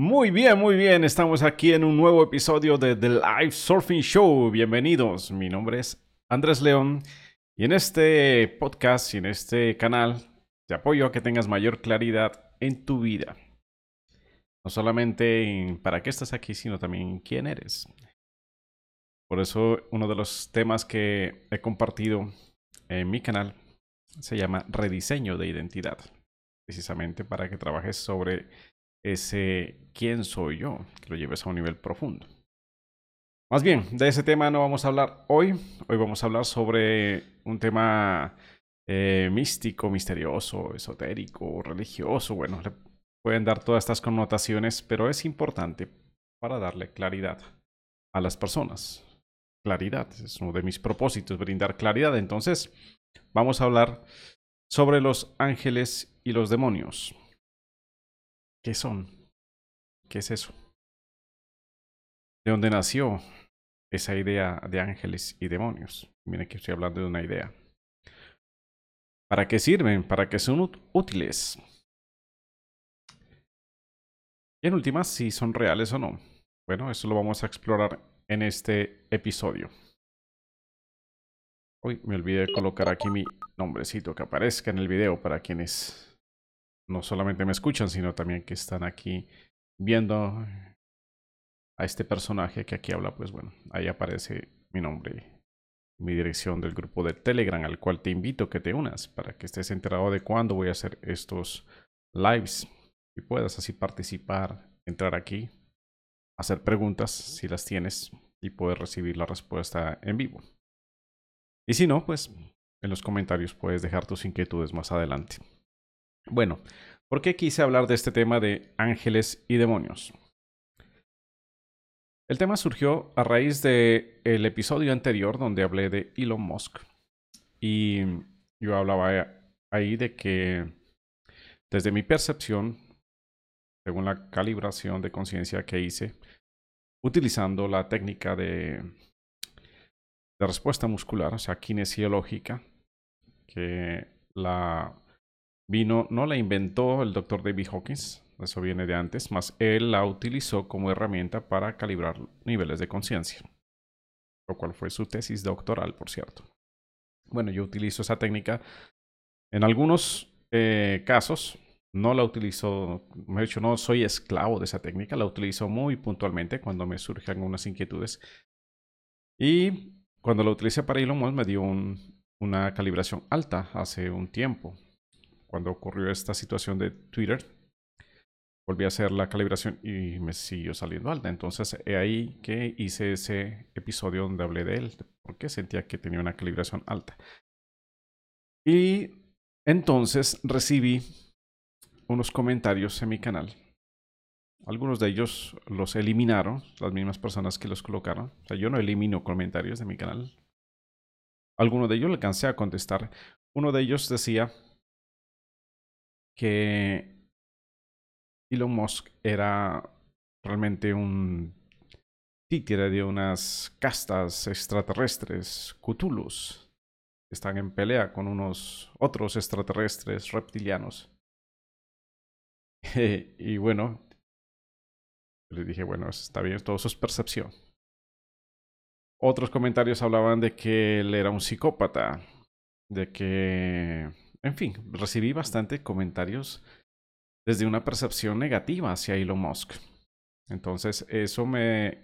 Muy bien, muy bien. Estamos aquí en un nuevo episodio de The Live Surfing Show. Bienvenidos. Mi nombre es Andrés León y en este podcast y en este canal te apoyo a que tengas mayor claridad en tu vida. No solamente en para qué estás aquí, sino también quién eres. Por eso uno de los temas que he compartido en mi canal se llama rediseño de identidad. Precisamente para que trabajes sobre ese quién soy yo, que lo lleves a un nivel profundo. Más bien, de ese tema no vamos a hablar hoy. Hoy vamos a hablar sobre un tema eh, místico, misterioso, esotérico, religioso. Bueno, le pueden dar todas estas connotaciones, pero es importante para darle claridad a las personas. Claridad, es uno de mis propósitos, brindar claridad. Entonces, vamos a hablar sobre los ángeles y los demonios. ¿Qué son? ¿Qué es eso? ¿De dónde nació esa idea de ángeles y demonios? Miren que estoy hablando de una idea. ¿Para qué sirven? ¿Para qué son útiles? Y en últimas, si son reales o no. Bueno, eso lo vamos a explorar en este episodio. Uy, me olvidé de colocar aquí mi nombrecito que aparezca en el video para quienes no solamente me escuchan, sino también que están aquí viendo a este personaje que aquí habla, pues bueno, ahí aparece mi nombre, mi dirección del grupo de Telegram, al cual te invito a que te unas para que estés enterado de cuándo voy a hacer estos lives y puedas así participar, entrar aquí, hacer preguntas si las tienes y poder recibir la respuesta en vivo. Y si no, pues en los comentarios puedes dejar tus inquietudes más adelante. Bueno, ¿por qué quise hablar de este tema de ángeles y demonios? El tema surgió a raíz del el episodio anterior donde hablé de Elon Musk. Y yo hablaba ahí de que desde mi percepción, según la calibración de conciencia que hice, utilizando la técnica de, de respuesta muscular, o sea, kinesiológica, que la vino, no la inventó el doctor David Hawkins, eso viene de antes, más él la utilizó como herramienta para calibrar niveles de conciencia, lo cual fue su tesis doctoral, por cierto. Bueno, yo utilizo esa técnica en algunos eh, casos, no la utilizo, de hecho no soy esclavo de esa técnica, la utilizo muy puntualmente cuando me surgen algunas inquietudes. Y cuando la utilicé para Elon Musk me dio una calibración alta hace un tiempo, cuando ocurrió esta situación de Twitter, volví a hacer la calibración y me siguió saliendo alta. Entonces, he ahí que hice ese episodio donde hablé de él, porque sentía que tenía una calibración alta. Y entonces recibí unos comentarios en mi canal. Algunos de ellos los eliminaron, las mismas personas que los colocaron. O sea, yo no elimino comentarios de mi canal. Algunos de ellos le alcancé a contestar. Uno de ellos decía que Elon Musk era realmente un títere de unas castas extraterrestres, Cthulhus, que están en pelea con unos otros extraterrestres reptilianos. y bueno, le dije, bueno, está bien, todo eso es percepción. Otros comentarios hablaban de que él era un psicópata, de que en fin, recibí bastante comentarios desde una percepción negativa hacia Elon Musk. Entonces, eso me,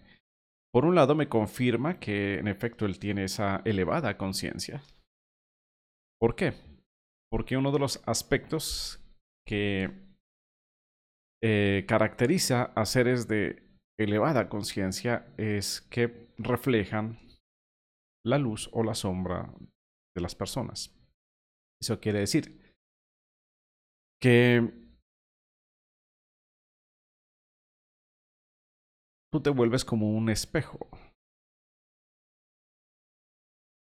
por un lado, me confirma que en efecto él tiene esa elevada conciencia. ¿Por qué? Porque uno de los aspectos que eh, caracteriza a seres de elevada conciencia es que reflejan la luz o la sombra de las personas. Eso quiere decir que tú te vuelves como un espejo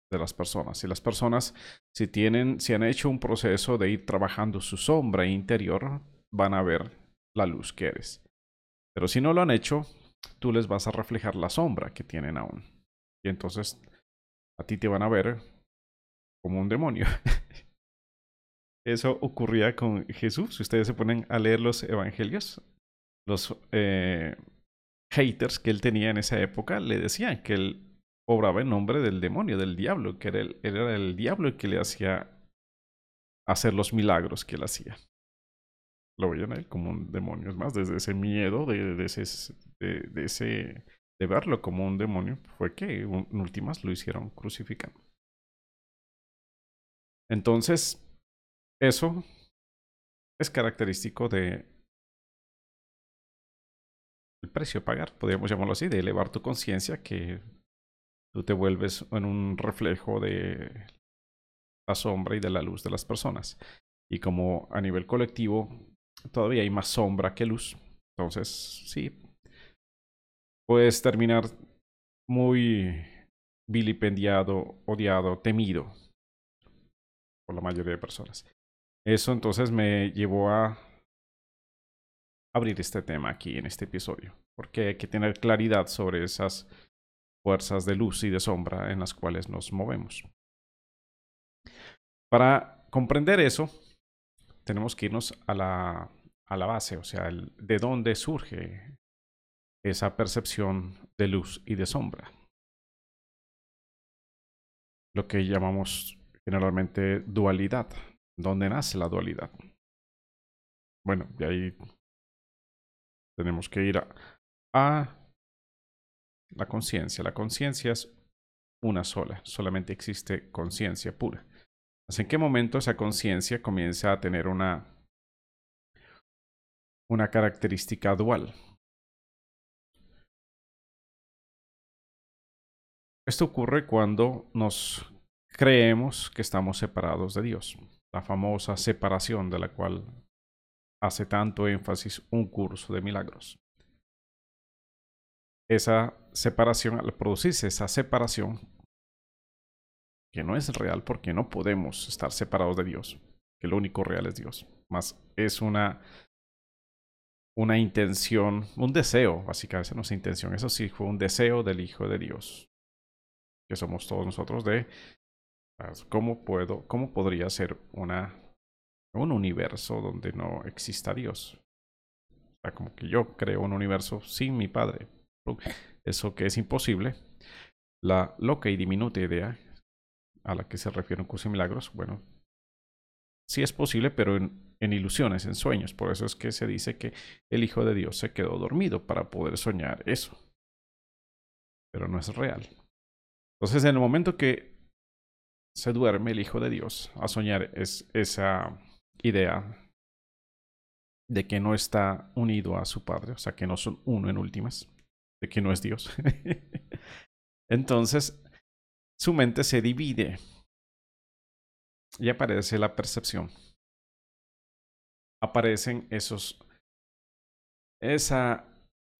de las personas. Y las personas, si tienen, si han hecho un proceso de ir trabajando su sombra interior, van a ver la luz que eres. Pero si no lo han hecho, tú les vas a reflejar la sombra que tienen aún. Y entonces a ti te van a ver como un demonio. Eso ocurría con Jesús. Si ustedes se ponen a leer los evangelios, los eh, haters que él tenía en esa época le decían que él obraba en nombre del demonio, del diablo, que era el, era el diablo que le hacía hacer los milagros que él hacía. Lo veían a él como un demonio. Es más, desde ese miedo, de, de ese, de, ese, de verlo como un demonio, fue que en últimas lo hicieron crucificando. Entonces, eso es característico de el precio a pagar, podríamos llamarlo así, de elevar tu conciencia, que tú te vuelves en un reflejo de la sombra y de la luz de las personas. Y como a nivel colectivo todavía hay más sombra que luz, entonces sí, puedes terminar muy vilipendiado, odiado, temido por la mayoría de personas. Eso entonces me llevó a abrir este tema aquí en este episodio, porque hay que tener claridad sobre esas fuerzas de luz y de sombra en las cuales nos movemos. Para comprender eso, tenemos que irnos a la, a la base, o sea, de dónde surge esa percepción de luz y de sombra. Lo que llamamos generalmente dualidad. ¿Dónde nace la dualidad? Bueno, de ahí tenemos que ir a, la conciencia. La conciencia es una sola, solamente existe conciencia pura. ¿En qué momento esa conciencia comienza a tener una, una característica dual? Esto ocurre cuando nos creemos que estamos separados de Dios, la famosa separación de la cual hace tanto énfasis un curso de milagros. Esa separación, al producirse esa separación, que no es real porque no podemos estar separados de Dios, que lo único real es Dios, más es una una intención, un deseo, básicamente no es intención, eso sí fue un deseo del Hijo de Dios, que somos todos nosotros de cómo puedo, cómo podría ser una un universo donde no exista Dios. O sea, como que yo creo un universo sin mi Padre. Eso que es imposible. La loca y diminuta idea a la que se refiere un curso de milagros, bueno, sí es posible, pero en, en ilusiones, en sueños. Por eso es que se dice que el Hijo de Dios se quedó dormido para poder soñar eso. Pero no es real. Entonces, en el momento que se duerme el Hijo de Dios a soñar es esa idea de que no está unido a su Padre, o sea, que no son uno en últimas, de que no es Dios. Entonces, su mente se divide y aparece la percepción. Aparecen esos, esa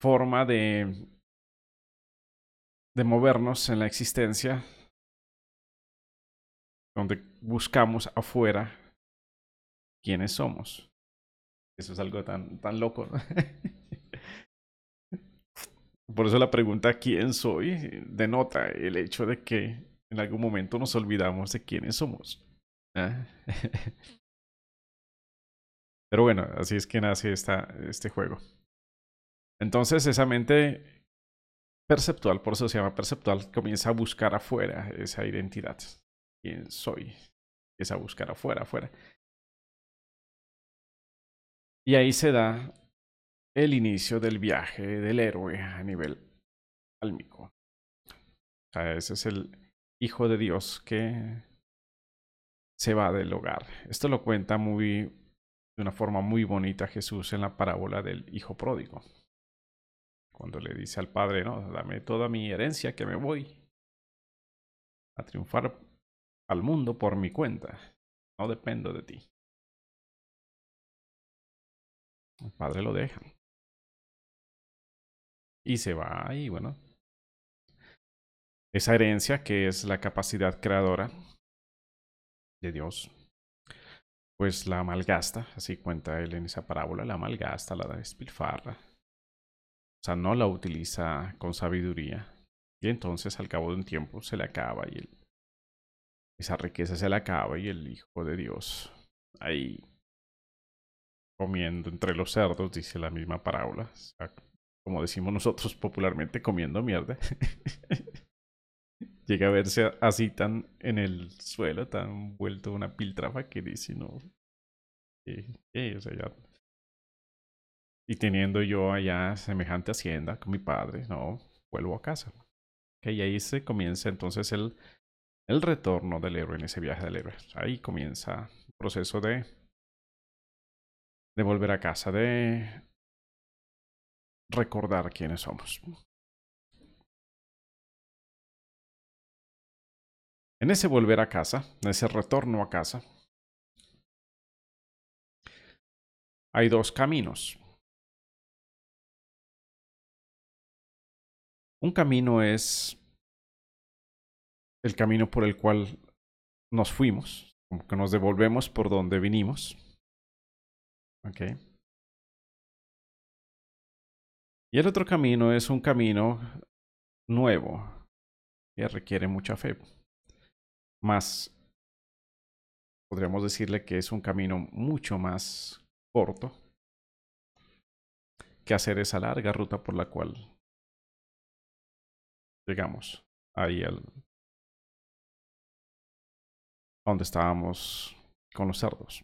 forma de, de movernos en la existencia, donde buscamos afuera quiénes somos. Eso es algo tan, tan loco. Por eso la pregunta ¿quién soy? denota el hecho de que en algún momento nos olvidamos de quiénes somos. Pero bueno, así es que nace esta, este juego. Entonces esa mente perceptual, por eso se llama perceptual, comienza a buscar afuera esa identidad. ¿Quién soy? Empieza a buscar afuera, afuera. Y ahí se da el inicio del viaje del héroe a nivel álmico. O ese es el Hijo de Dios que se va del hogar. Esto lo cuenta muy de una forma muy bonita Jesús en la parábola del Hijo pródigo. Cuando le dice al Padre, no, dame toda mi herencia que me voy a triunfar al mundo por mi cuenta. No dependo de ti. El padre lo deja. Y se va y bueno. Esa herencia que es la capacidad creadora de Dios, pues la malgasta, así cuenta él en esa parábola, la malgasta, la despilfarra. O sea, no la utiliza con sabiduría. Y entonces al cabo de un tiempo se le acaba y esa riqueza se le acaba y el Hijo de Dios ahí comiendo entre los cerdos, dice la misma parábola. como decimos nosotros popularmente, comiendo mierda. Llega a verse así tan en el suelo, tan vuelto una piltrafa que dice, no. Y teniendo yo allá semejante hacienda con mi padre, no, vuelvo a casa. y ahí se comienza entonces el, el retorno del héroe en ese viaje del héroe. Ahí comienza el proceso de, volver a casa, de recordar quiénes somos. En ese volver a casa, en ese retorno a casa, hay dos caminos. Un camino es el camino por el cual nos fuimos, como que nos devolvemos por donde vinimos. ¿Ok? Y el otro camino es un camino nuevo que requiere mucha fe más, podríamos decirle que es un camino mucho más corto que hacer esa larga ruta por la cual llegamos ahí al donde estábamos con los cerdos.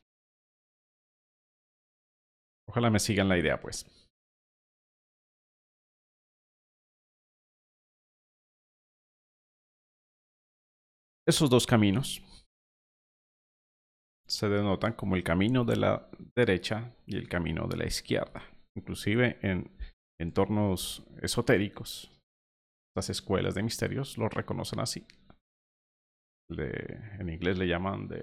Ojalá me sigan la idea, pues. Esos dos caminos se denotan como el camino de la derecha y el camino de la izquierda. Inclusive en entornos esotéricos, las escuelas de misterios los reconocen así. En inglés le llaman de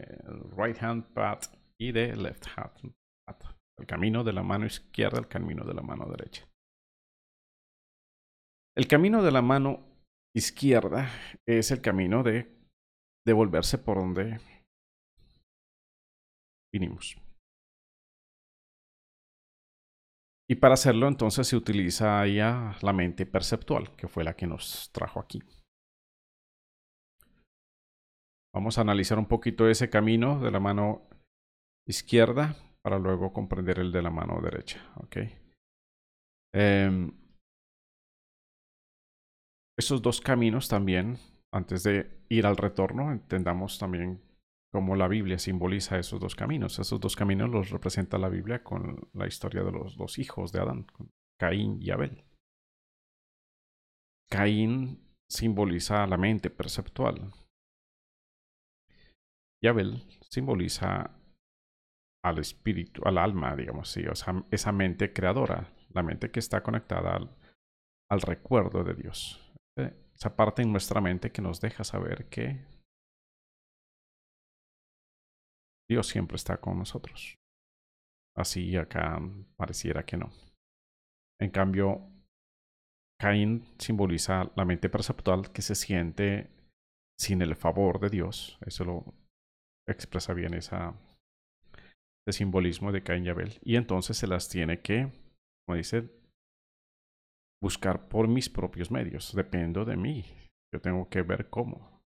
right hand path y de left hand path. El camino de la mano izquierda, el camino de la mano derecha. El camino de la mano izquierda es el camino de devolverse por donde vinimos. Y para hacerlo entonces se utiliza ya la mente perceptual, que fue la que nos trajo aquí. Vamos a analizar un poquito ese camino de la mano izquierda para luego comprender el de la mano derecha. ¿okay? Esos dos caminos también antes de ir al retorno, entendamos también cómo la Biblia simboliza esos dos caminos. Esos dos caminos los representa la Biblia con la historia de los dos hijos de Adán, Caín y Abel. Caín simboliza la mente perceptual. Y Abel simboliza al espíritu, al alma, digamos así, o sea, esa mente creadora, la mente que está conectada al, recuerdo de Dios. Eh, esa parte en nuestra mente que nos deja saber que Dios siempre está con nosotros. Así acá pareciera que no. En cambio, Caín simboliza la mente perceptual que se siente sin el favor de Dios. Eso lo expresa bien esa, ese simbolismo de Caín y Abel. Y entonces se las tiene que, como dice, buscar por mis propios medios. Dependo de mí. Yo tengo que ver cómo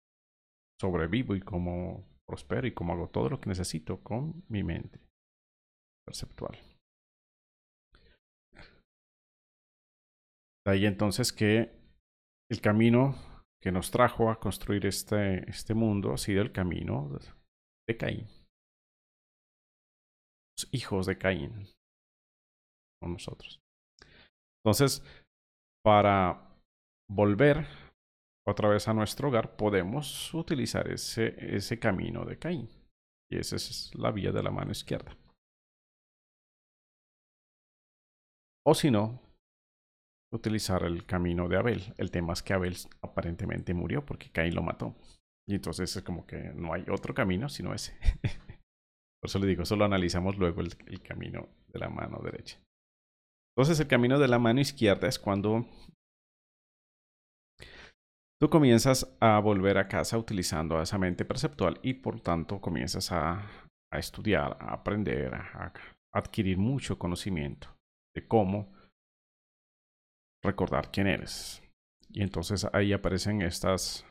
sobrevivo y cómo prospero y cómo hago todo lo que necesito con mi mente perceptual. De ahí entonces que el camino que nos trajo a construir este, este mundo ha sido el camino de Caín. Los hijos de Caín con nosotros. Entonces, para volver otra vez a nuestro hogar, podemos utilizar ese, ese camino de Caín. Y esa es la vía de la mano izquierda. O si no, utilizar el camino de Abel. El tema es que Abel aparentemente murió porque Caín lo mató. Y entonces es como que no hay otro camino sino ese. Por eso le digo, solo analizamos luego el camino de la mano derecha. Entonces el camino de la mano izquierda es cuando tú comienzas a volver a casa utilizando esa mente perceptual y por tanto comienzas a, estudiar, a aprender, a, adquirir mucho conocimiento de cómo recordar quién eres. Y entonces ahí aparecen estas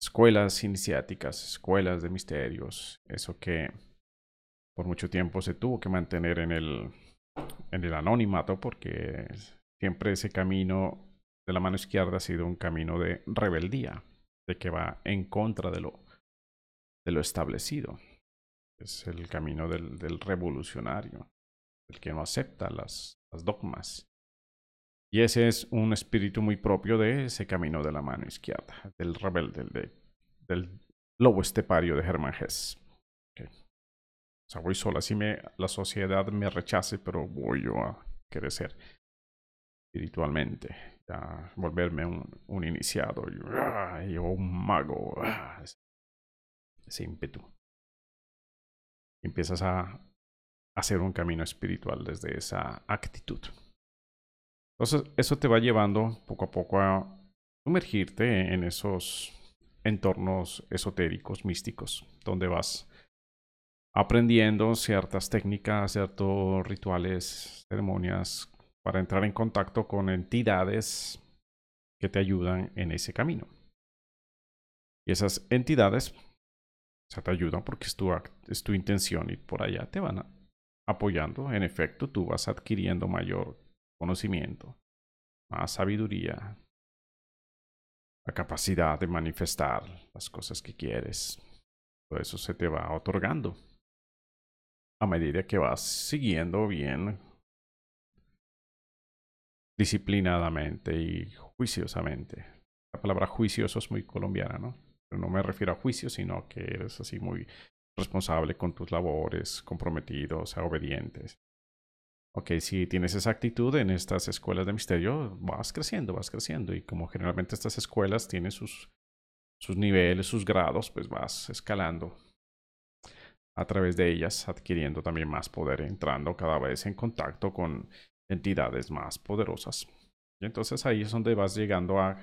escuelas iniciáticas, escuelas de misterios, eso que por mucho tiempo se tuvo que mantener en el, en el anonimato porque siempre ese camino de la mano izquierda ha sido un camino de rebeldía, de que va en contra de lo, de lo establecido. Es el camino del, del revolucionario, el que no acepta las, las dogmas. Y ese es un espíritu muy propio de ese camino de la mano izquierda, del rebelde, del, lobo estepario de Germán Hess. O sea, voy sola. Así me, la sociedad me rechace, pero voy yo a crecer espiritualmente. A volverme un, un iniciado. Y, un mago. ese ímpetu. empiezas a hacer un camino espiritual desde esa actitud. Entonces, eso te va llevando poco a poco a sumergirte en esos entornos esotéricos, místicos, donde vas aprendiendo ciertas técnicas, ciertos rituales, ceremonias para entrar en contacto con entidades que te ayudan en ese camino. Y esas entidades te ayudan porque es tu, es tu intención y por allá te van apoyando. En efecto, tú vas adquiriendo mayor conocimiento, más sabiduría, la capacidad de manifestar las cosas que quieres. Todo eso se te va otorgando a medida que vas siguiendo bien disciplinadamente y juiciosamente. La palabra juicioso es muy colombiana, ¿no? Pero no me refiero a juicio, sino que eres así muy responsable con tus labores, comprometido, o obedientes. Ok, si tienes esa actitud en estas escuelas de misterio, vas creciendo, vas creciendo. Y como generalmente estas escuelas tienen sus, sus niveles, sus grados, pues vas escalando a través de ellas, adquiriendo también más poder, entrando cada vez en contacto con entidades más poderosas. Y entonces ahí es donde vas llegando a,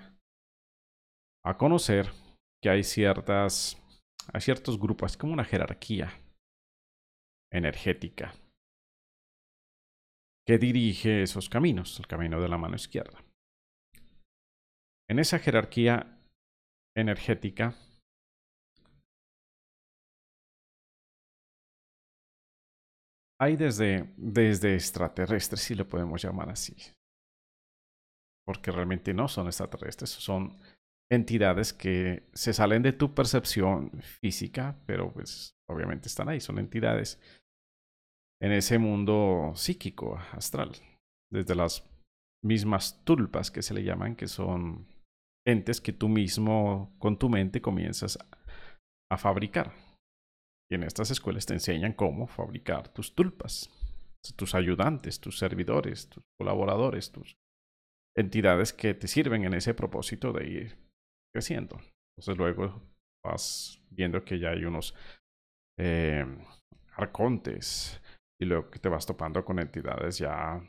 a conocer que hay ciertas, hay ciertos grupos, es como una jerarquía energética que dirige esos caminos, el camino de la mano izquierda. En esa jerarquía energética hay desde, desde extraterrestres, si lo podemos llamar así. Porque realmente no son extraterrestres, son entidades que se salen de tu percepción física, pero pues obviamente están ahí, son entidades en ese mundo psíquico, astral, desde las mismas tulpas que se le llaman, que son entes que tú mismo con tu mente comienzas a fabricar. Y en estas escuelas te enseñan cómo fabricar tus tulpas, tus ayudantes, tus servidores, tus colaboradores, tus entidades que te sirven en ese propósito de ir creciendo. Entonces luego vas viendo que ya hay unos eh, arcontes y luego que te vas topando con entidades ya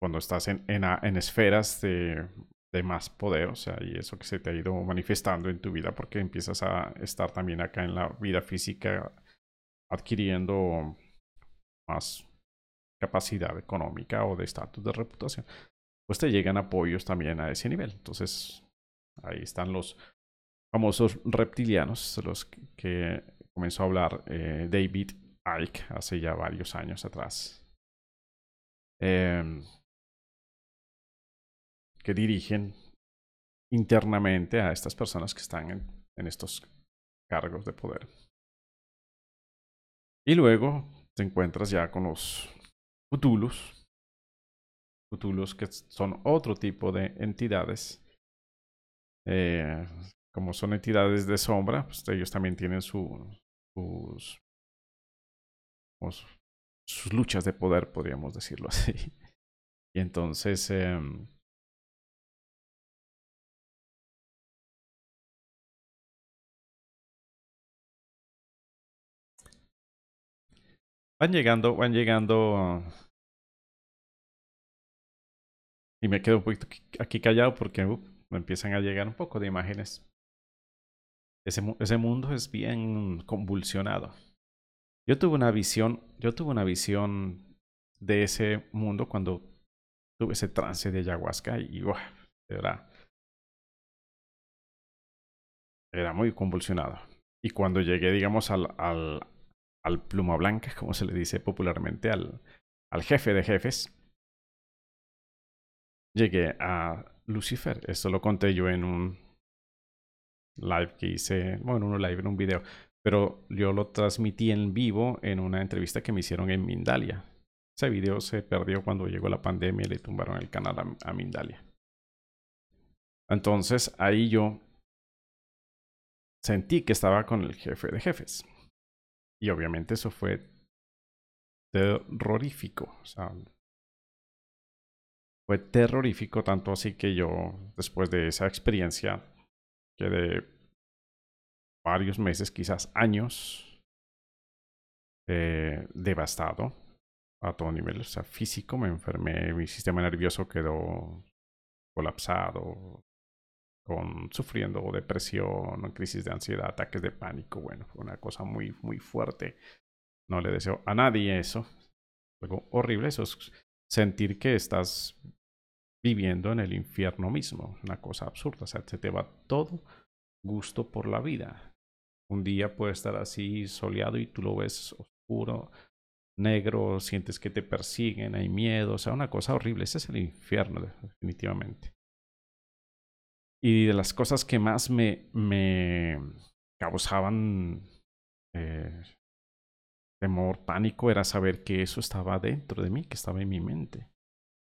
cuando estás en, en, esferas de de más poder, o sea, y eso que se te ha ido manifestando en tu vida porque empiezas a estar también acá en la vida física adquiriendo más capacidad económica o de estatus de reputación, pues te llegan apoyos también a ese nivel. Entonces, ahí están los famosos reptilianos, los que comenzó a hablar eh, David Icke hace ya varios años atrás. Eh, que dirigen internamente a estas personas que están en, estos cargos de poder. Y luego te encuentras ya con los Cthulhus. Cthulhus que son otro tipo de entidades. Eh, como son entidades de sombra, pues ellos también tienen sus, sus luchas de poder, podríamos decirlo así. Y entonces em, Van llegando, van llegando. Y me quedo un poquito aquí callado porque uh, me empiezan a llegar un poco de imágenes. Ese mundo es bien convulsionado. Yo tuve una visión, yo tuve una visión de ese mundo cuando tuve ese trance de ayahuasca y era, era muy convulsionado. Y cuando llegué, digamos, al, al, al pluma blanca, como se le dice popularmente, al, al jefe de jefes, llegué a Lucifer. Esto lo conté yo en un live que hice, bueno, un live en un video, pero yo lo transmití en vivo en una entrevista que me hicieron en Mindalia. Ese video se perdió cuando llegó la pandemia y le tumbaron el canal a, Mindalia. Entonces ahí yo sentí que estaba con el jefe de jefes. Y obviamente eso fue terrorífico. O sea, fue terrorífico, tanto así que yo, después de esa experiencia, quedé varios meses, quizás años, eh, devastado a todo nivel. O sea, físico, me enfermé, mi sistema nervioso quedó colapsado, con sufriendo depresión, crisis de ansiedad, ataques de pánico. Bueno, fue una cosa muy, muy fuerte. No le deseo a nadie eso. Algo horrible, eso es sentir que estás viviendo en el infierno mismo. Una cosa absurda. O sea, se te va todo gusto por la vida. Un día puede estar así soleado y tú lo ves oscuro, negro, sientes que te persiguen, hay miedo, o sea, una cosa horrible. Ese es el infierno, definitivamente. Y de las cosas que más me, me causaban eh, temor, pánico, era saber que eso estaba dentro de mí, que estaba en mi mente.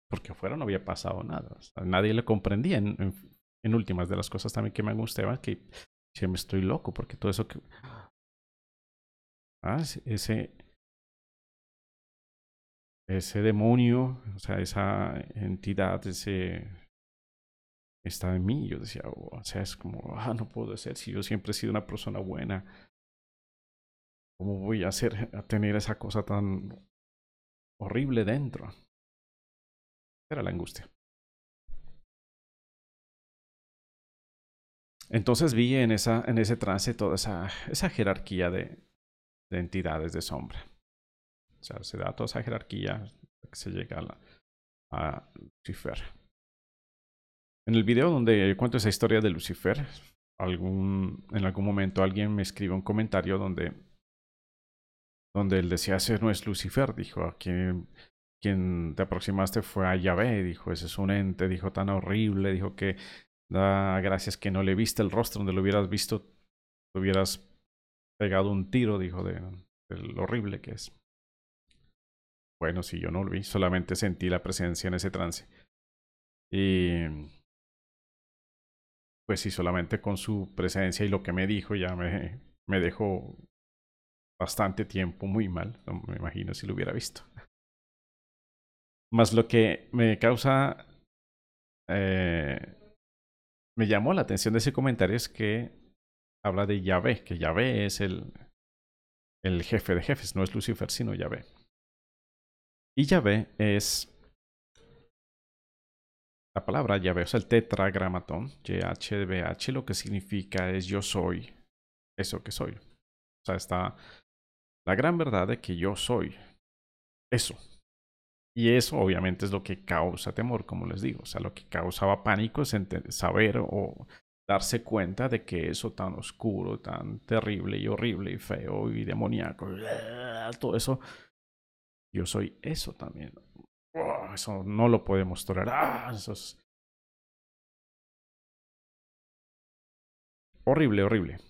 Porque afuera no había pasado nada. nadie le comprendía. En, últimas de las cosas también que me gustaban, que si me estoy loco, porque todo eso que... Ah, ese, ese demonio, o sea, esa entidad, ese está en mí. Yo decía, oh, o sea, es como, ah, no puedo ser si yo siempre he sido una persona buena. ¿Cómo voy a hacer a tener esa cosa tan horrible dentro? Era la angustia. Entonces vi en, esa, en ese trance toda esa, esa jerarquía de, de entidades de sombra. O sea, se da toda esa jerarquía que se llega a, la, a Lucifer. En el video donde cuento esa historia de Lucifer, en algún momento alguien me escribe un comentario donde, donde él decía, ese no es Lucifer, dijo, a quien, quien te aproximaste fue a Yahvé, dijo, ese es un ente, dijo, tan horrible, dijo que da gracias que no le viste el rostro, donde lo hubieras visto, te hubieras pegado un tiro, dijo, de, lo horrible que es. Bueno, si yo no lo vi, solamente sentí la presencia en ese trance. Y pues sí, solamente con su presencia y lo que me dijo ya me, me dejó bastante tiempo muy mal. Me imagino si lo hubiera visto. Más lo que me causa, eh, me llamó la atención de ese comentario es que habla de Yahvé, que Yahvé es el, el jefe de jefes, no es Lucifer, sino Yahvé. Y Yahvé es la palabra Yahvé, o sea, el tetragramatón, YHVH, lo que significa es yo soy eso que soy. O sea, está la gran verdad de que yo soy eso. Y eso obviamente es lo que causa temor, como les digo. O sea, lo que causaba pánico es saber o darse cuenta de que eso tan oscuro, tan terrible y horrible y feo y demoníaco, todo eso, yo soy eso también. Eso no lo podemos tolerar. Ah, eso es horrible, horrible.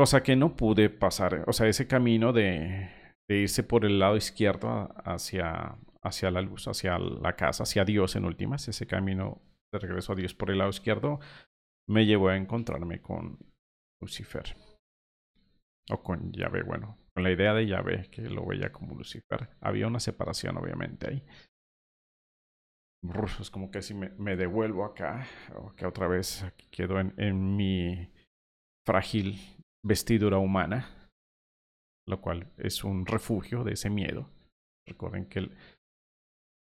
Cosa que no pude pasar. O sea, ese camino de, irse por el lado izquierdo hacia, hacia la luz, hacia la casa, hacia Dios en últimas, ese camino de regreso a Dios por el lado izquierdo, me llevó a encontrarme con Lucifer. O con Yahvé, bueno, con la idea de Yahvé, que lo veía como Lucifer. Había una separación, obviamente, ahí. es como que si me, devuelvo acá, o que otra vez quedo en mi frágil vestidura humana, lo cual es un refugio de ese miedo. Recuerden que el,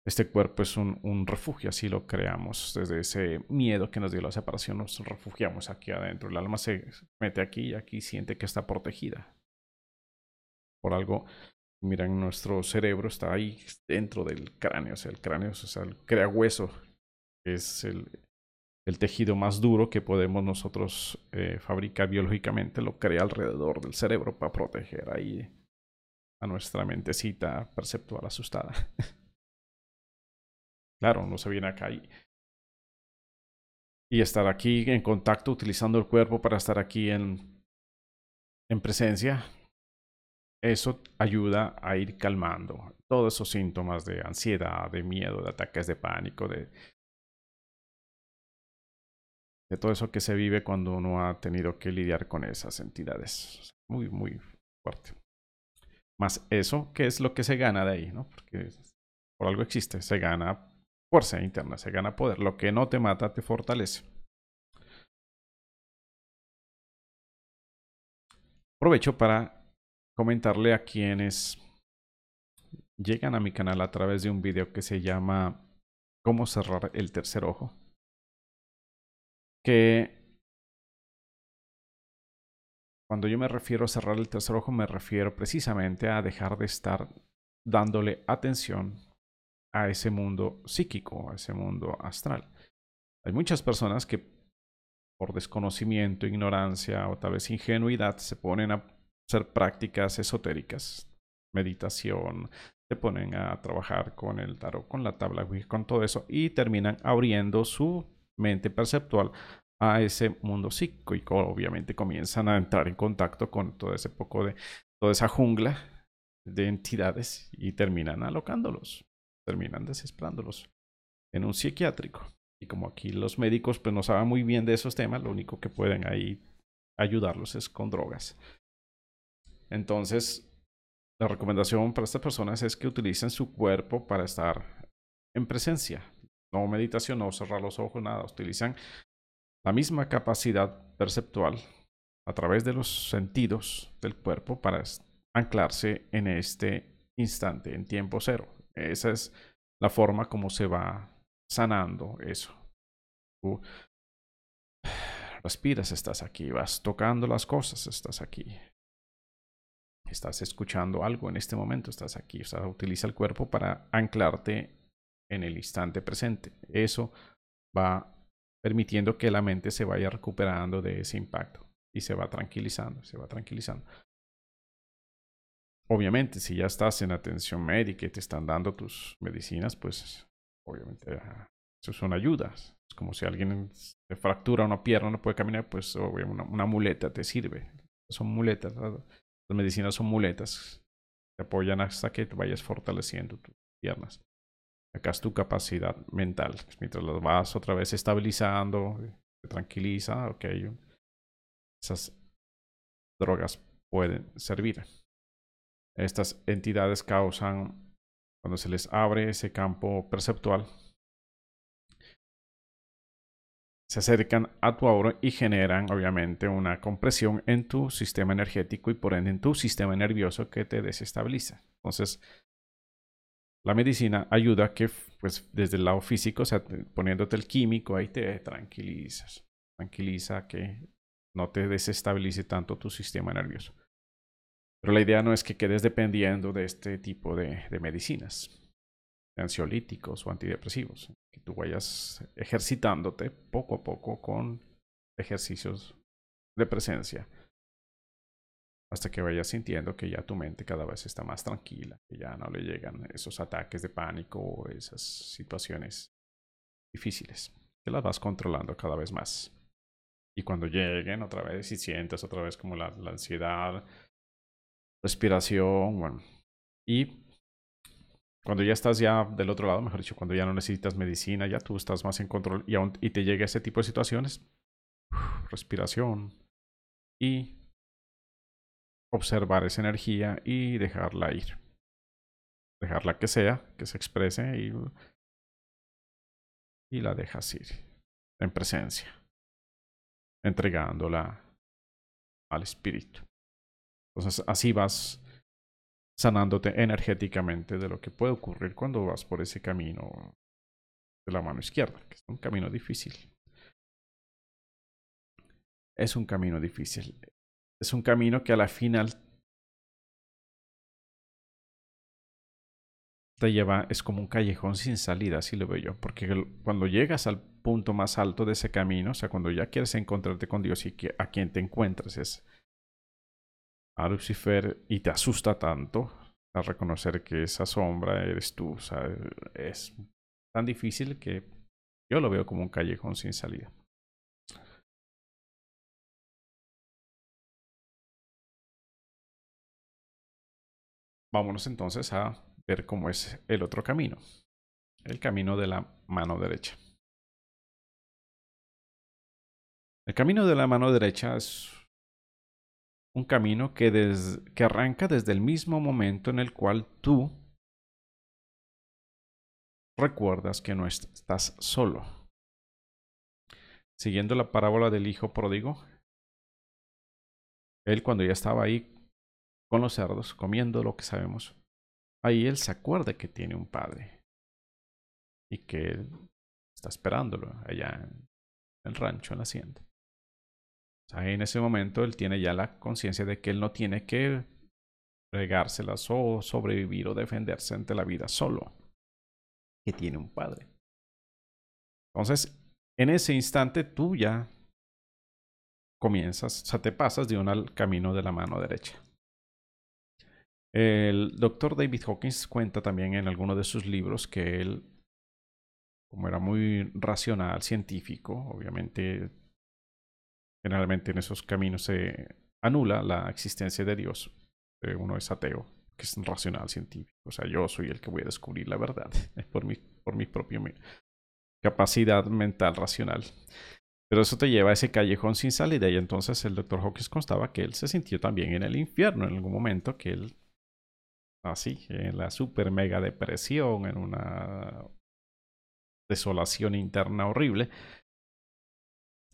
este cuerpo es un, refugio, así lo creamos. Desde ese miedo que nos dio la separación, nos refugiamos aquí adentro. El alma se mete aquí y aquí siente que está protegida. Por algo, miren, nuestro cerebro está ahí dentro del cráneo. O sea, el cráneo o sea, crea hueso. Es el, el tejido más duro que podemos nosotros eh, fabricar biológicamente, lo crea alrededor del cerebro para proteger ahí a nuestra mentecita perceptual asustada. claro, no se viene acá y, y estar aquí en contacto utilizando el cuerpo para estar aquí en, en presencia. Eso ayuda a ir calmando todos esos síntomas de ansiedad, de miedo, de ataques de pánico, de, de todo eso que se vive cuando uno ha tenido que lidiar con esas entidades. Muy, muy fuerte. Más eso, ¿qué es lo que se gana de ahí? ¿no? Porque por algo existe, se gana fuerza interna, se gana poder. Lo que no te mata te fortalece. Aprovecho para comentarle a quienes llegan a mi canal a través de un video que se llama Cómo cerrar el tercer ojo que cuando yo me refiero a cerrar el tercer ojo, me refiero precisamente a dejar de estar dándole atención a ese mundo psíquico, a ese mundo astral. Hay muchas personas que por desconocimiento, ignorancia o tal vez ingenuidad se ponen a hacer prácticas esotéricas, meditación, se ponen a trabajar con el tarot, con la tabla, con todo eso y terminan abriendo su mente perceptual a ese mundo psíquico obviamente comienzan a entrar en contacto con todo ese poco de toda esa jungla de entidades y terminan alocándolos, terminan desesperándolos en un psiquiátrico. Y como aquí los médicos pues no saben muy bien de esos temas, lo único que pueden ahí ayudarlos es con drogas. Entonces, la recomendación para estas personas es que utilicen su cuerpo para estar en presencia, no meditación, no cerrar los ojos, nada. Utilizan la misma capacidad perceptual a través de los sentidos del cuerpo para anclarse en este instante, en tiempo cero. Esa es la forma como se va sanando eso. Tú respiras, estás aquí, vas tocando las cosas, estás aquí. Estás escuchando algo en este momento, estás aquí. O sea, utiliza el cuerpo para anclarte en el instante presente. Eso va permitiendo que la mente se vaya recuperando de ese impacto y se va tranquilizando, se va tranquilizando. Obviamente, si ya estás en atención médica y te están dando tus medicinas, pues obviamente eso son ayudas. Es como si alguien se fractura una pierna, no puede caminar, pues una, una muleta te sirve. Son muletas, las medicinas son muletas. Te apoyan hasta que te vayas fortaleciendo tus piernas. Acá es tu capacidad mental. Mientras las vas otra vez estabilizando, te tranquiliza, ok. Esas drogas pueden servir. Estas entidades causan, cuando se les abre ese campo perceptual, se acercan a tu aura y generan obviamente una compresión en tu sistema energético y por ende en tu sistema nervioso que te desestabiliza. Entonces, la medicina ayuda que, pues, desde el lado físico, o sea, poniéndote el químico, ahí te tranquilizas. Tranquiliza que no te desestabilice tanto tu sistema nervioso. Pero la idea no es que quedes dependiendo de este tipo de, de medicinas, ansiolíticos o antidepresivos. Que tú vayas ejercitándote poco a poco con ejercicios de presencia hasta que vayas sintiendo que ya tu mente cada vez está más tranquila, que ya no le llegan esos ataques de pánico o esas situaciones difíciles, que las vas controlando cada vez más. Y cuando lleguen otra vez y sientas otra vez como la, la ansiedad, respiración, bueno, y cuando ya estás ya del otro lado, mejor dicho, cuando ya no necesitas medicina, ya tú estás más en control y, y te llega ese tipo de situaciones, respiración y observar esa energía y dejarla ir. Dejarla que sea, que se exprese y, y la dejas ir en presencia, entregándola al espíritu. Entonces así vas sanándote energéticamente de lo que puede ocurrir cuando vas por ese camino de la mano izquierda, que es un camino difícil. Es un camino difícil es un camino que a la final te lleva, es como un callejón sin salida, así lo veo yo, porque cuando llegas al punto más alto de ese camino, o sea, cuando ya quieres encontrarte con Dios y que a quien te encuentres es a Lucifer y te asusta tanto a reconocer que esa sombra eres tú, o sea, es tan difícil que yo lo veo como un callejón sin salida. Vámonos entonces a ver cómo es el otro camino, el camino de la mano derecha. El camino de la mano derecha es un camino que, arranca desde el mismo momento en el cual tú recuerdas que no estás solo. Siguiendo la parábola del hijo pródigo, él cuando ya estaba ahí con los cerdos, comiendo lo que sabemos, ahí él se acuerda que tiene un padre y que está esperándolo allá en el rancho, en la hacienda. en ese momento él tiene ya la conciencia de que él no tiene que regárselas o sobrevivir o defenderse ante la vida solo, que tiene un padre. Entonces, en ese instante tú ya comienzas, o sea, te pasas de un al camino de la mano derecha. El doctor David Hawkins cuenta también en alguno de sus libros que él, como era muy racional, científico, obviamente, generalmente en esos caminos se anula la existencia de Dios. Eh, uno es ateo, que es racional, científico. O sea, yo soy el que voy a descubrir la verdad por mi, por mi propia capacidad mental racional. Pero eso te lleva a ese callejón sin salida y entonces el doctor Hawkins constaba que él se sintió también en el infierno en algún momento, que él así, en la super mega depresión, en una desolación interna horrible.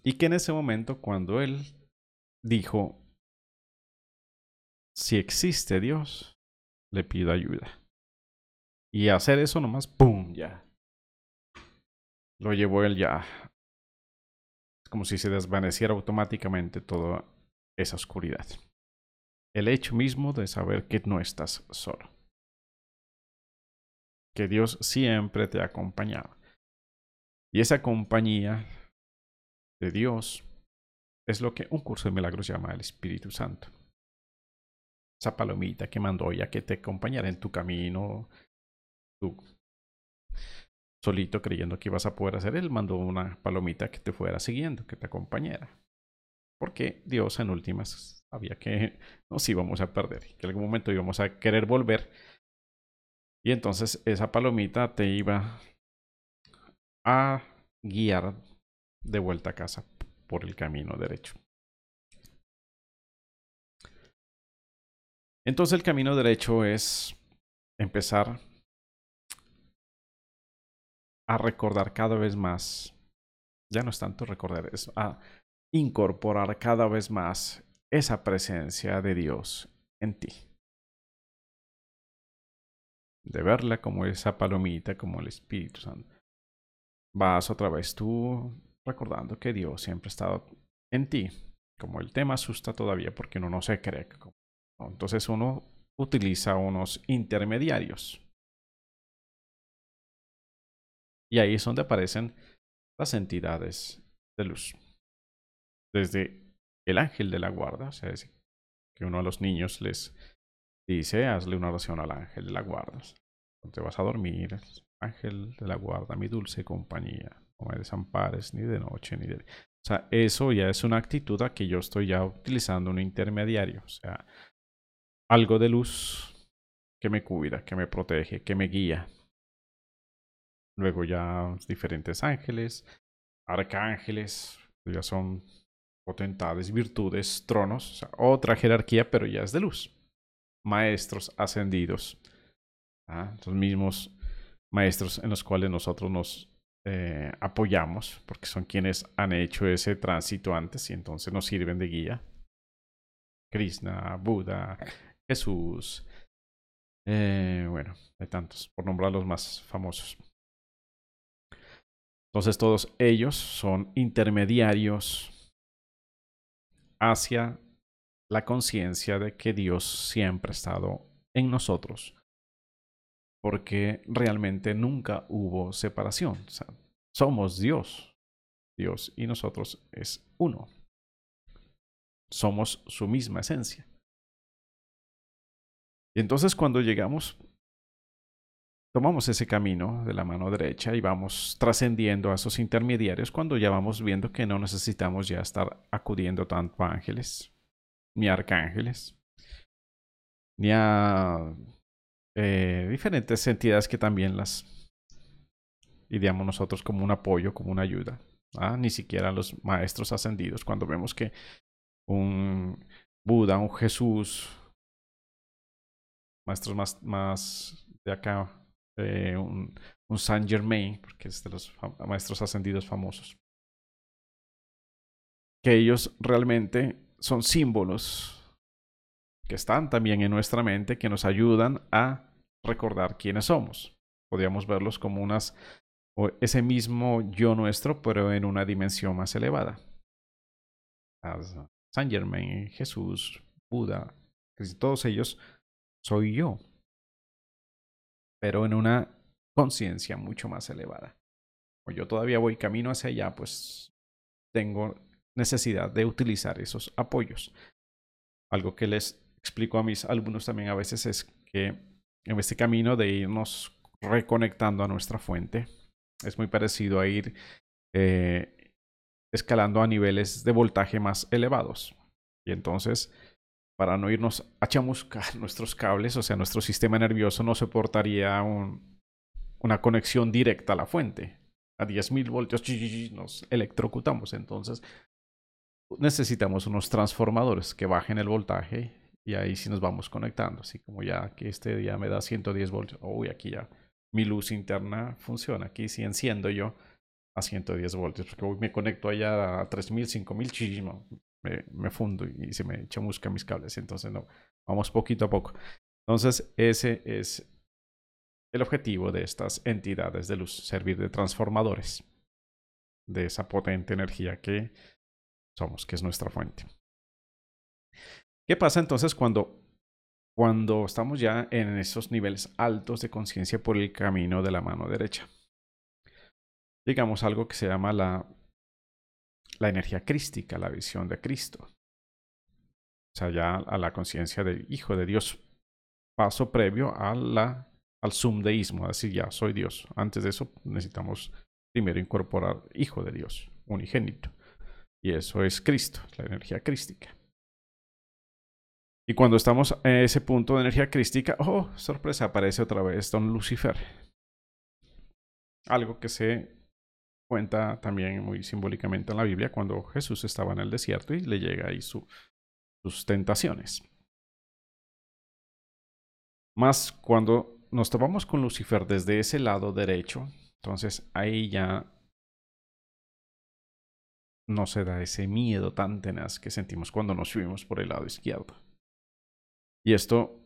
Y que en ese momento, cuando él dijo, si existe Dios, le pido ayuda. Y hacer eso nomás, ¡pum! Ya. Lo llevó él ya. Es como si se desvaneciera automáticamente toda esa oscuridad el hecho mismo de saber que no estás solo. Que Dios siempre te ha acompañado. Y esa compañía de Dios es lo que un curso de milagros llama el Espíritu Santo. Esa palomita que mandó ya que te acompañara en tu camino, tú solito creyendo que ibas a poder hacer, Él mandó una palomita que te fuera siguiendo, que te acompañara. Porque Dios en últimas sabía que nos íbamos a perder, que en algún momento íbamos a querer volver. Y entonces esa palomita te iba a guiar de vuelta a casa por el camino derecho. Entonces el camino derecho es empezar a recordar cada vez más, ya no es tanto recordar, es a incorporar cada vez más esa presencia de Dios en ti. De verla como esa palomita, como el Espíritu Santo. Vas otra vez tú recordando que Dios siempre ha estado en ti. Como el tema asusta todavía porque uno no se cree. Entonces uno utiliza unos intermediarios. Y ahí es donde aparecen las entidades de luz. Desde el ángel de la guarda, o sea, que uno a los niños les dice, hazle una oración al ángel de la guarda. Te vas a dormir, ángel de la guarda, mi dulce compañía, no me desampares ni de noche ni de... O sea, eso ya es una actitud a que yo estoy ya utilizando un intermediario, o sea, algo de luz que me cuida, que me protege, que me guía. Luego ya diferentes ángeles, arcángeles, ya son potentades, virtudes, tronos, otra jerarquía, pero ya es de luz. Maestros ascendidos, ¿ah? los mismos maestros en los cuales nosotros nos eh, apoyamos, porque son quienes han hecho ese tránsito antes y entonces nos sirven de guía. Krishna, Buda, Jesús, eh, bueno, hay tantos, por nombrar los más famosos. Entonces todos ellos son intermediarios hacia la conciencia de que Dios siempre ha estado en nosotros porque realmente nunca hubo separación. somos Dios. Dios y nosotros es uno. Somos su misma esencia. Y entonces cuando llegamos, tomamos ese camino de la mano derecha y vamos trascendiendo a esos intermediarios cuando ya vamos viendo que no necesitamos ya estar acudiendo tanto a ángeles, ni a arcángeles, ni a eh, diferentes entidades que también las ideamos nosotros como un apoyo, como una ayuda. ¿ah? Ni siquiera los maestros ascendidos, cuando vemos que un Buda, un Jesús, maestros más, más de acá, eh, un, un Saint Germain, porque es de los maestros ascendidos famosos, que ellos realmente son símbolos que están también en nuestra mente, que nos ayudan a recordar quiénes somos. Podríamos verlos como unas, ese mismo yo nuestro, pero en una dimensión más elevada. San Germain, Jesús, Buda, todos ellos soy yo, pero en una conciencia mucho más elevada. O yo todavía voy camino hacia allá, pues tengo necesidad de utilizar esos apoyos. Algo que les explico a mis alumnos también a veces es que en este camino de irnos reconectando a nuestra fuente es muy parecido a ir eh, escalando a niveles de voltaje más elevados. Y entonces, para no irnos a chamuscar nuestros cables, o sea, nuestro sistema nervioso no soportaría una conexión directa a la fuente. A 10.000 voltios nos electrocutamos. Entonces, necesitamos unos transformadores que bajen el voltaje y ahí sí nos vamos conectando, así como ya que este día me da 110 voltios, uy, aquí ya mi luz interna funciona, aquí si enciendo yo a 110 voltios, porque hoy me conecto allá a 3000, 5000, chismo, me, fundo y se me chamusca mis cables, entonces no, vamos poquito a poco. Entonces ese es el objetivo de estas entidades de luz, servir de transformadores de esa potente energía que somos, que es nuestra fuente. ¿Qué pasa entonces cuando, cuando estamos ya en esos niveles altos de conciencia por el camino de la mano derecha? Digamos algo que se llama la, la energía crística, la visión de Cristo. O sea, ya a la conciencia del Hijo de Dios. Paso previo a la, al sumdeísmo, decir, ya soy Dios. Antes de eso necesitamos primero incorporar Hijo de Dios, unigénito. Y eso es Cristo, la energía crística. Y cuando estamos en ese punto de energía crística, oh, sorpresa, aparece otra vez Don Lucifer. Algo que se cuenta también muy simbólicamente en la Biblia cuando Jesús estaba en el desierto y le llega ahí sus tentaciones. Más cuando nos topamos con Lucifer desde ese lado derecho, entonces ahí ya no se da ese miedo tan tenaz que sentimos cuando nos subimos por el lado izquierdo. Y esto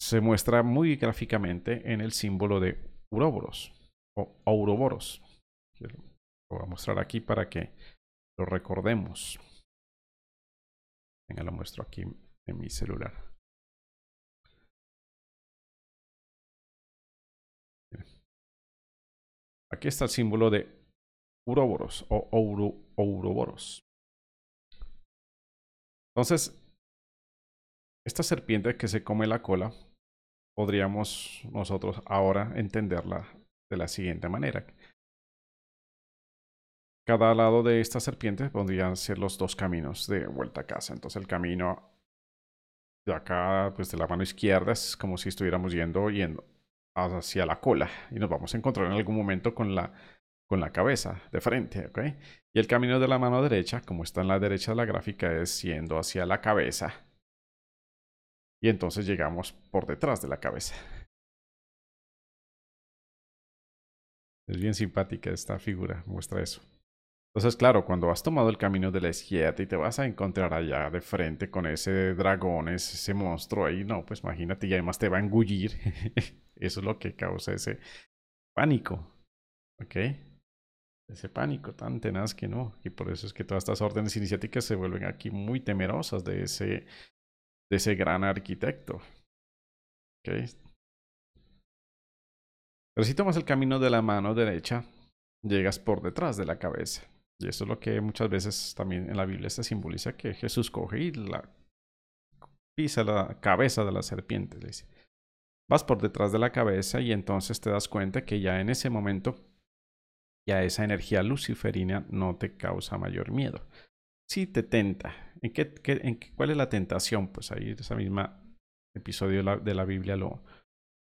se muestra muy gráficamente en el símbolo de Uroboros o Ouroboros. Lo voy a mostrar aquí para que lo recordemos. Venga, lo muestro aquí en mi celular. Aquí está el símbolo de Uroboros o Ouroboros. Entonces, esta serpiente que se come la cola, podríamos nosotros ahora entenderla de la siguiente manera. Cada lado de esta serpiente podrían ser los dos caminos de vuelta a casa. Entonces el camino de acá, pues de la mano izquierda, es como si estuviéramos yendo, yendo hacia la cola y nos vamos a encontrar en algún momento con la, con la cabeza de frente. Y el camino de la mano derecha, como está en la derecha de la gráfica, es yendo hacia la cabeza y entonces llegamos por detrás de la cabeza. Es bien simpática esta figura, muestra eso. Entonces, claro, cuando has tomado el camino de la izquierda y te vas a encontrar allá de frente con ese dragón, ese monstruo ahí, no, pues imagínate, y además te va a engullir. Eso es lo que causa ese pánico. ¿Ok? Ese pánico tan tenaz que no. Y por eso es que todas estas órdenes iniciáticas se vuelven aquí muy temerosas de ese de ese gran arquitecto. Pero si tomas el camino de la mano derecha, llegas por detrás de la cabeza. Y eso es lo que muchas veces también en la Biblia se simboliza que Jesús coge y la pisa la cabeza de la serpiente. Dice. Vas por detrás de la cabeza y entonces te das cuenta que ya en ese momento ya esa energía luciferina no te causa mayor miedo. Sí te tenta. ¿En qué, ¿Cuál es la tentación? Pues ahí ese mismo episodio de la, Biblia lo,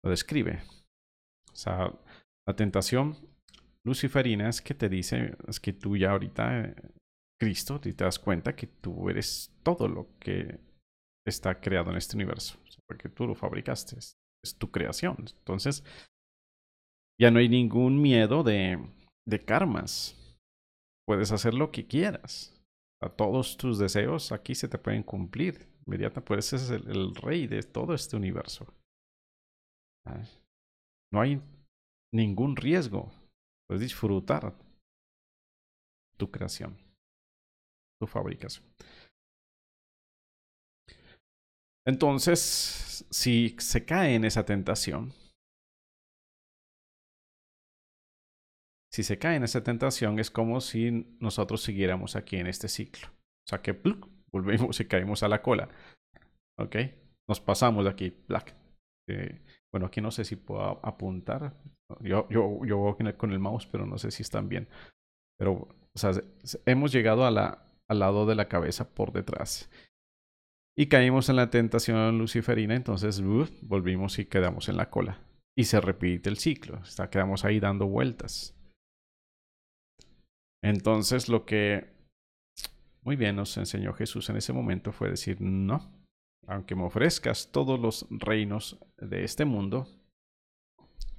lo describe. O sea, la tentación luciferina es que te dice, es que tú ya ahorita, eh, Cristo, te das cuenta que tú eres todo lo que está creado en este universo, porque tú lo fabricaste, es, tu creación. Entonces, ya no hay ningún miedo de, de karmas. Puedes hacer lo que quieras. A todos tus deseos aquí se te pueden cumplir. Inmediatamente, pues ser el, rey de todo este universo. No hay ningún riesgo. Disfrutar tu creación, tu fabricación. Entonces, si se cae en esa tentación, si se cae en esa tentación, es como si nosotros siguiéramos aquí en este ciclo. O sea que volvemos y caemos a la cola. ¿Ok? Nos pasamos de aquí. Eh, bueno, aquí no sé si puedo apuntar. Yo, yo, yo voy con el mouse, pero no sé si están bien. Pero, o sea, hemos llegado al lado de la cabeza por detrás. Y caímos en la tentación luciferina, entonces volvimos y quedamos en la cola. Y se repite el ciclo, está, quedamos ahí dando vueltas. Entonces lo que muy bien nos enseñó Jesús en ese momento fue decir, no, aunque me ofrezcas todos los reinos de este mundo,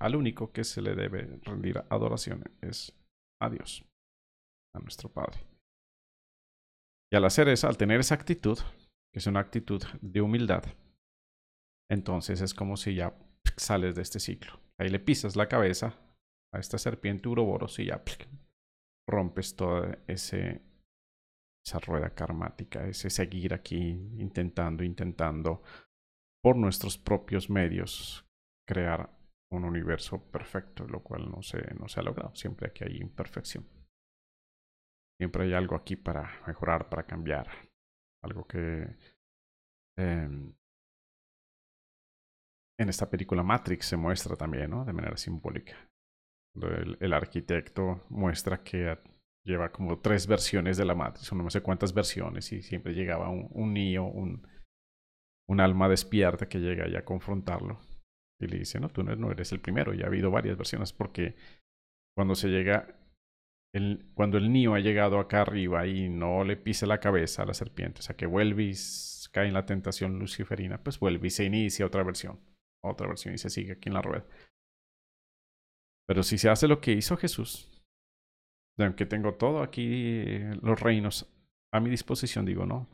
al único que se le debe rendir adoración es a Dios, a nuestro Padre. Y al hacer eso, al tener esa actitud, que es una actitud de humildad, entonces es como si ya sales de este ciclo. Ahí le pisas la cabeza a esta serpiente uroboros y ya rompes toda ese, esa rueda karmática, ese seguir aquí intentando, intentando por nuestros propios medios crear un universo perfecto, lo cual no se, no se ha logrado. Siempre aquí hay imperfección. Siempre hay algo aquí para mejorar, para cambiar. Algo que em, en esta película Matrix se muestra también, ¿no? De manera simbólica. El, el, arquitecto muestra que lleva como tres versiones de la Matrix, no sé cuántas versiones, y siempre llegaba un, un niño, un, un alma despierta que llega ya a confrontarlo. Y le dice, no, tú no eres el primero, ya ha habido varias versiones, porque cuando se llega el, cuando el niño ha llegado acá arriba y no le pise la cabeza a la serpiente, o sea que vuelve y cae en la tentación luciferina, pues vuelve y se inicia otra versión, otra versión y se sigue aquí en la rueda. Pero si se hace lo que hizo Jesús, aunque tengo todo aquí, los reinos a mi disposición, digo, no.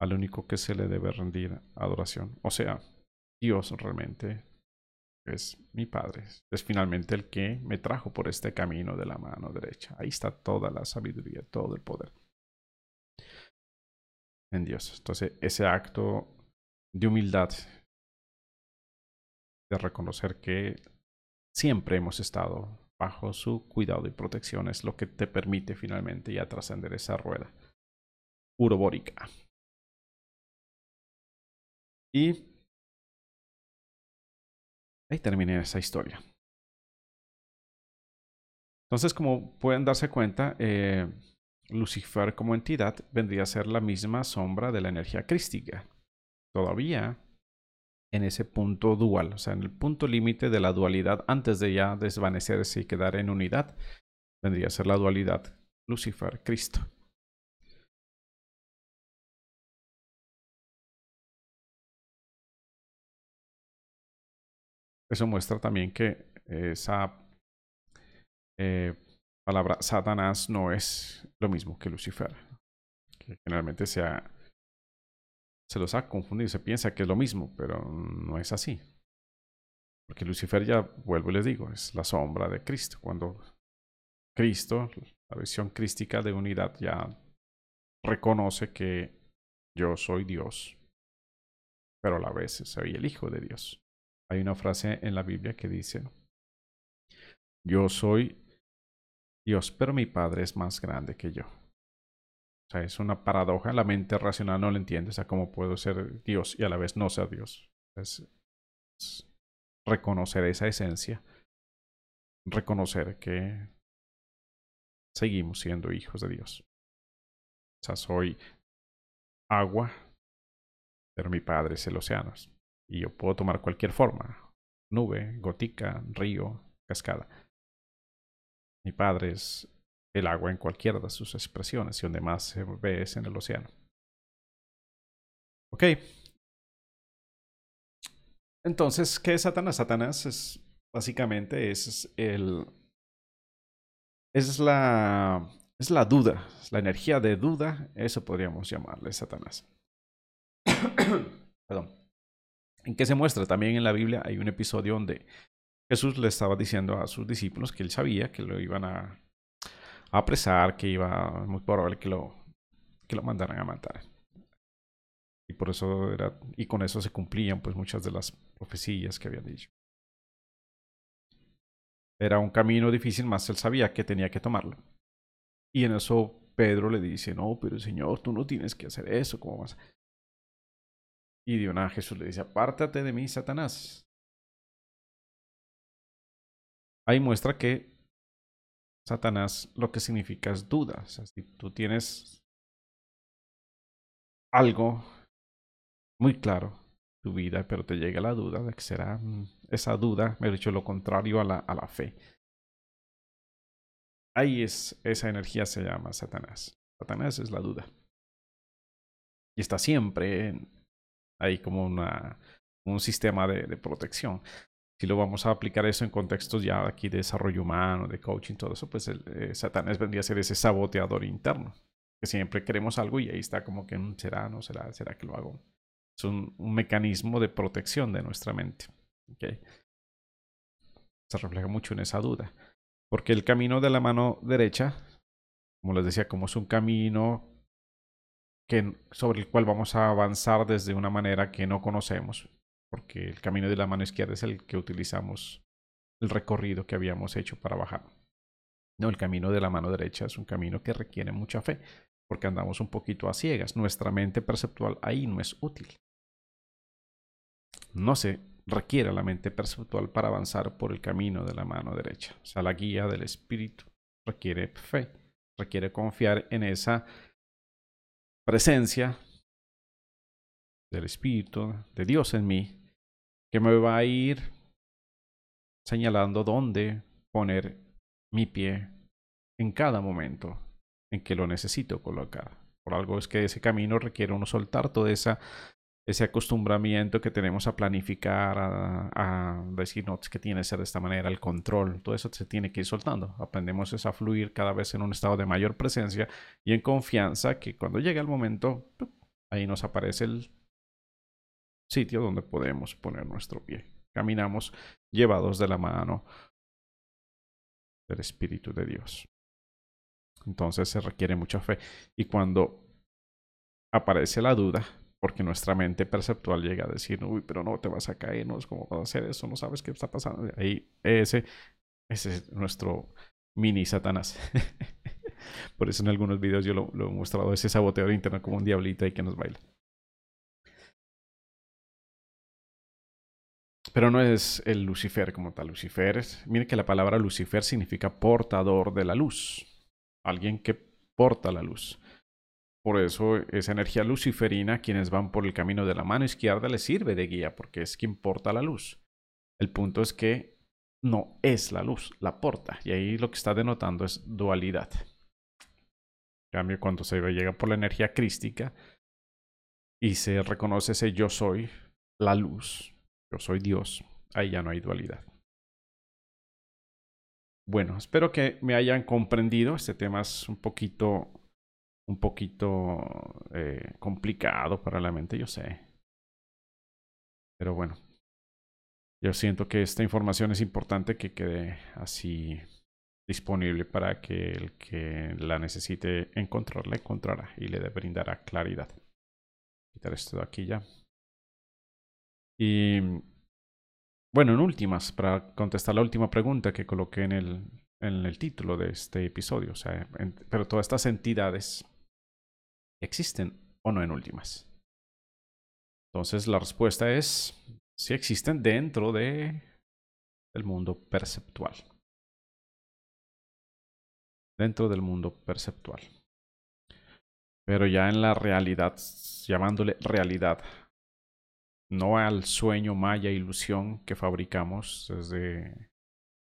Al único que se le debe rendir adoración. O sea, Dios realmente es mi Padre, es finalmente el que me trajo por este camino de la mano derecha. Ahí está toda la sabiduría, todo el poder en Dios. Entonces, ese acto de humildad, de reconocer que siempre hemos estado bajo su cuidado y protección, es lo que te permite finalmente ya trascender esa rueda urobórica. Y Ahí terminé esa historia. Entonces, como pueden darse cuenta, eh, Lucifer como entidad vendría a ser la misma sombra de la energía crística. Todavía en ese punto dual, o sea, en el punto límite de la dualidad, antes de ya desvanecerse y quedar en unidad, vendría a ser la dualidad Lucifer-Cristo. Eso muestra también que esa eh, palabra Satanás no es lo mismo que Lucifer. Que generalmente se, se los ha confundido, se piensa que es lo mismo, pero no es así. Porque Lucifer ya, vuelvo y les digo, es la sombra de Cristo. Cuando Cristo, la visión crística de unidad, ya reconoce que yo soy Dios, pero a la vez soy el Hijo de Dios. Hay una frase en la Biblia que dice, yo soy Dios, pero mi Padre es más grande que yo. O sea, es una paradoja, la mente racional no lo entiende, o sea, cómo puedo ser Dios y a la vez no ser Dios. Es, es reconocer esa esencia, reconocer que seguimos siendo hijos de Dios. O sea, soy agua, pero mi Padre es el océano. Y yo puedo tomar cualquier forma, nube, gotica, río, cascada. Mi Padre es el agua en cualquiera de sus expresiones y donde más se ve es en el océano. Ok. Entonces, ¿qué es Satanás? Satanás es básicamente es el es la es la duda, la energía de duda, eso podríamos llamarle Satanás. Perdón. ¿En qué se muestra? También en la Biblia hay un episodio donde Jesús le estaba diciendo a sus discípulos que él sabía que lo iban a apresar, que iba muy probable que lo, que lo mandaran a matar. Y por eso era, y con eso se cumplían pues muchas de las profecías que habían dicho. Era un camino difícil, más él sabía que tenía que tomarlo. Y en eso Pedro le dice, no, pero Señor, tú no tienes que hacer eso, ¿cómo vas? Y de Jesús le dice, apártate de mí, Satanás. Ahí muestra que Satanás lo que significa es duda. O sea, si tú tienes algo muy claro tu vida, pero te llega la duda de que será mm, esa duda, me he dicho lo contrario a la, a la fe. Ahí es, esa energía se llama Satanás. Satanás es la duda. Y está siempre ahí como una, un sistema de, protección si lo vamos a aplicar eso en contextos ya aquí de desarrollo humano, de coaching, todo eso, pues eh, Satanás vendría a ser ese saboteador interno, que siempre queremos algo y ahí está como que mm, será, no será, será que lo hago. Es un, mecanismo de protección de nuestra mente. ¿okay? Se refleja mucho en esa duda. Porque el camino de la mano derecha, como les decía, como es un camino que, sobre el cual vamos a avanzar desde una manera que no conocemos, porque el camino de la mano izquierda es el que utilizamos el recorrido que habíamos hecho para bajar. No, el camino de la mano derecha es un camino que requiere mucha fe, porque andamos un poquito a ciegas. Nuestra mente perceptual ahí no es útil. No se requiere la mente perceptual para avanzar por el camino de la mano derecha. O sea, la guía del espíritu requiere fe, requiere confiar en esa presencia del espíritu de Dios en mí que me va a ir señalando dónde poner mi pie en cada momento en que lo necesito colocar. Por algo es que ese camino requiere uno soltar todo esa, ese acostumbramiento que tenemos a planificar, a, decir, no, es que tiene que ser de esta manera, el control, todo eso se tiene que ir soltando. Aprendemos a fluir cada vez en un estado de mayor presencia y en confianza que cuando llegue el momento, ahí nos aparece el sitio donde podemos poner nuestro pie. Caminamos llevados de la mano del Espíritu de Dios. Entonces se requiere mucha fe. Y cuando aparece la duda, porque nuestra mente perceptual llega a decir, uy, pero no te vas a caer, no es como vas a hacer eso, no sabes qué está pasando. Ahí ese, ese es nuestro mini Satanás. Por eso en algunos videos yo lo, he mostrado, ese saboteador interno como un diablito ahí que nos baila. Pero no es el Lucifer como tal. Lucifer, mire que la palabra Lucifer significa portador de la luz. Alguien que porta la luz. Por eso esa energía luciferina, quienes van por el camino de la mano izquierda, les sirve de guía porque es quien porta la luz. El punto es que no es la luz, la porta. Y ahí lo que está denotando es dualidad. En cambio, cuando se llega por la energía crística y se reconoce ese yo soy, la luz, yo soy Dios, ahí ya no hay dualidad. Bueno, espero que me hayan comprendido. Este tema es un poquito, un poquito eh, complicado para la mente, yo sé. Pero bueno, yo siento que esta información es importante que quede así disponible para que el que la necesite encontrarla encontrará y le brindará claridad. Quitar esto de aquí ya. Y bueno, en últimas, para contestar la última pregunta que coloqué en el, en el título de este episodio, o sea, pero todas estas entidades existen o no en últimas. Entonces la respuesta es si existen dentro de el mundo perceptual. Dentro del mundo perceptual. Pero ya en la realidad, llamándole realidad, no al sueño, maya, ilusión que fabricamos desde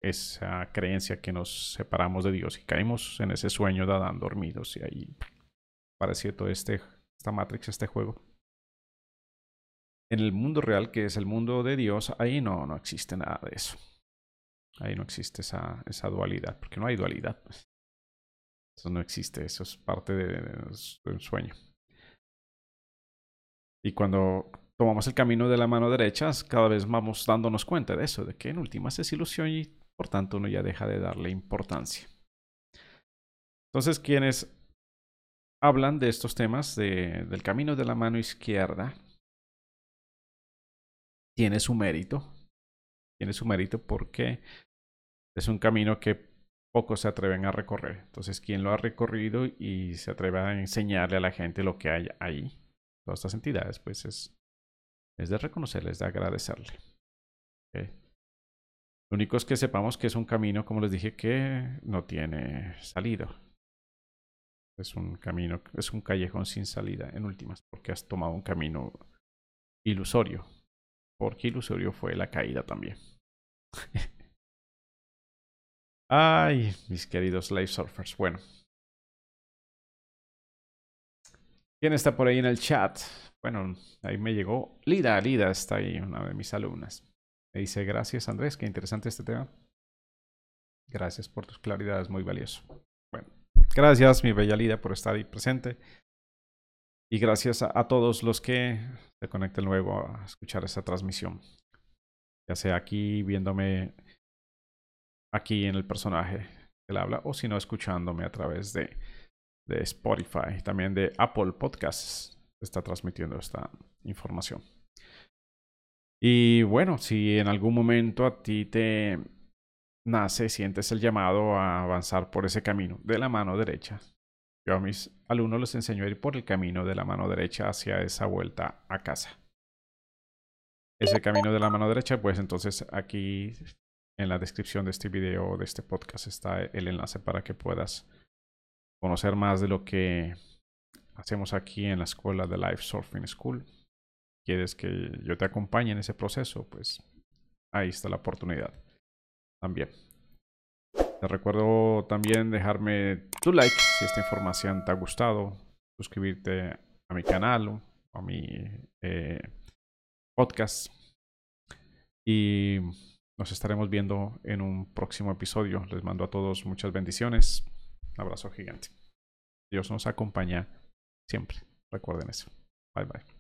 esa creencia que nos separamos de Dios y caímos en ese sueño de Adán dormidos y ahí este, esta Matrix, este juego. En el mundo real, que es el mundo de Dios, ahí no, no existe nada de eso. Ahí no existe esa, esa dualidad, porque no hay dualidad. Eso no existe, eso es parte de, un sueño. Y cuando tomamos el camino de la mano derecha, cada vez vamos dándonos cuenta de eso, de que en últimas es ilusión y por tanto uno ya deja de darle importancia. Entonces, quienes hablan de estos temas de, del camino de la mano izquierda, tiene su mérito. Tiene su mérito porque es un camino que pocos se atreven a recorrer. Entonces, quien lo ha recorrido y se atreve a enseñarle a la gente lo que hay ahí, todas estas entidades, pues es, es de reconocerles, de agradecerle. Lo único es que sepamos que es un camino, como les dije, que no tiene salida. Es un camino, es un callejón sin salida, en últimas, porque has tomado un camino ilusorio. Porque ilusorio fue la caída también. Ay, mis queridos slave surfers. Bueno. ¿Quién está por ahí en el chat? Bueno, ahí me llegó. Lida, Lida está ahí, una de mis alumnas. Me dice, gracias Andrés, qué interesante este tema. Gracias por tus claridades, muy valioso. Bueno, gracias mi bella Lida por estar ahí presente. Y gracias a, todos los que se conecten luego a escuchar esta transmisión. Ya sea aquí viéndome aquí en el personaje que le habla o si no escuchándome a través de, de Spotify, también de Apple Podcasts. Está transmitiendo esta información. Y bueno, si en algún momento a ti te nace, sientes el llamado a avanzar por ese camino de la mano derecha, yo a mis alumnos les enseño a ir por el camino de la mano derecha hacia esa vuelta a casa. Ese camino de la mano derecha, pues entonces aquí en la descripción de este video de este podcast está el enlace para que puedas conocer más de lo que hacemos aquí en la escuela de Life Surfing School. ¿Quieres que yo te acompañe en ese proceso? Pues ahí está la oportunidad también. Te recuerdo también dejarme tu like si esta información te ha gustado, suscribirte a mi canal o a mi eh, podcast y nos estaremos viendo en un próximo episodio. Les mando a todos muchas bendiciones. Un abrazo gigante. Dios nos acompaña siempre. Recuerden eso. Bye bye.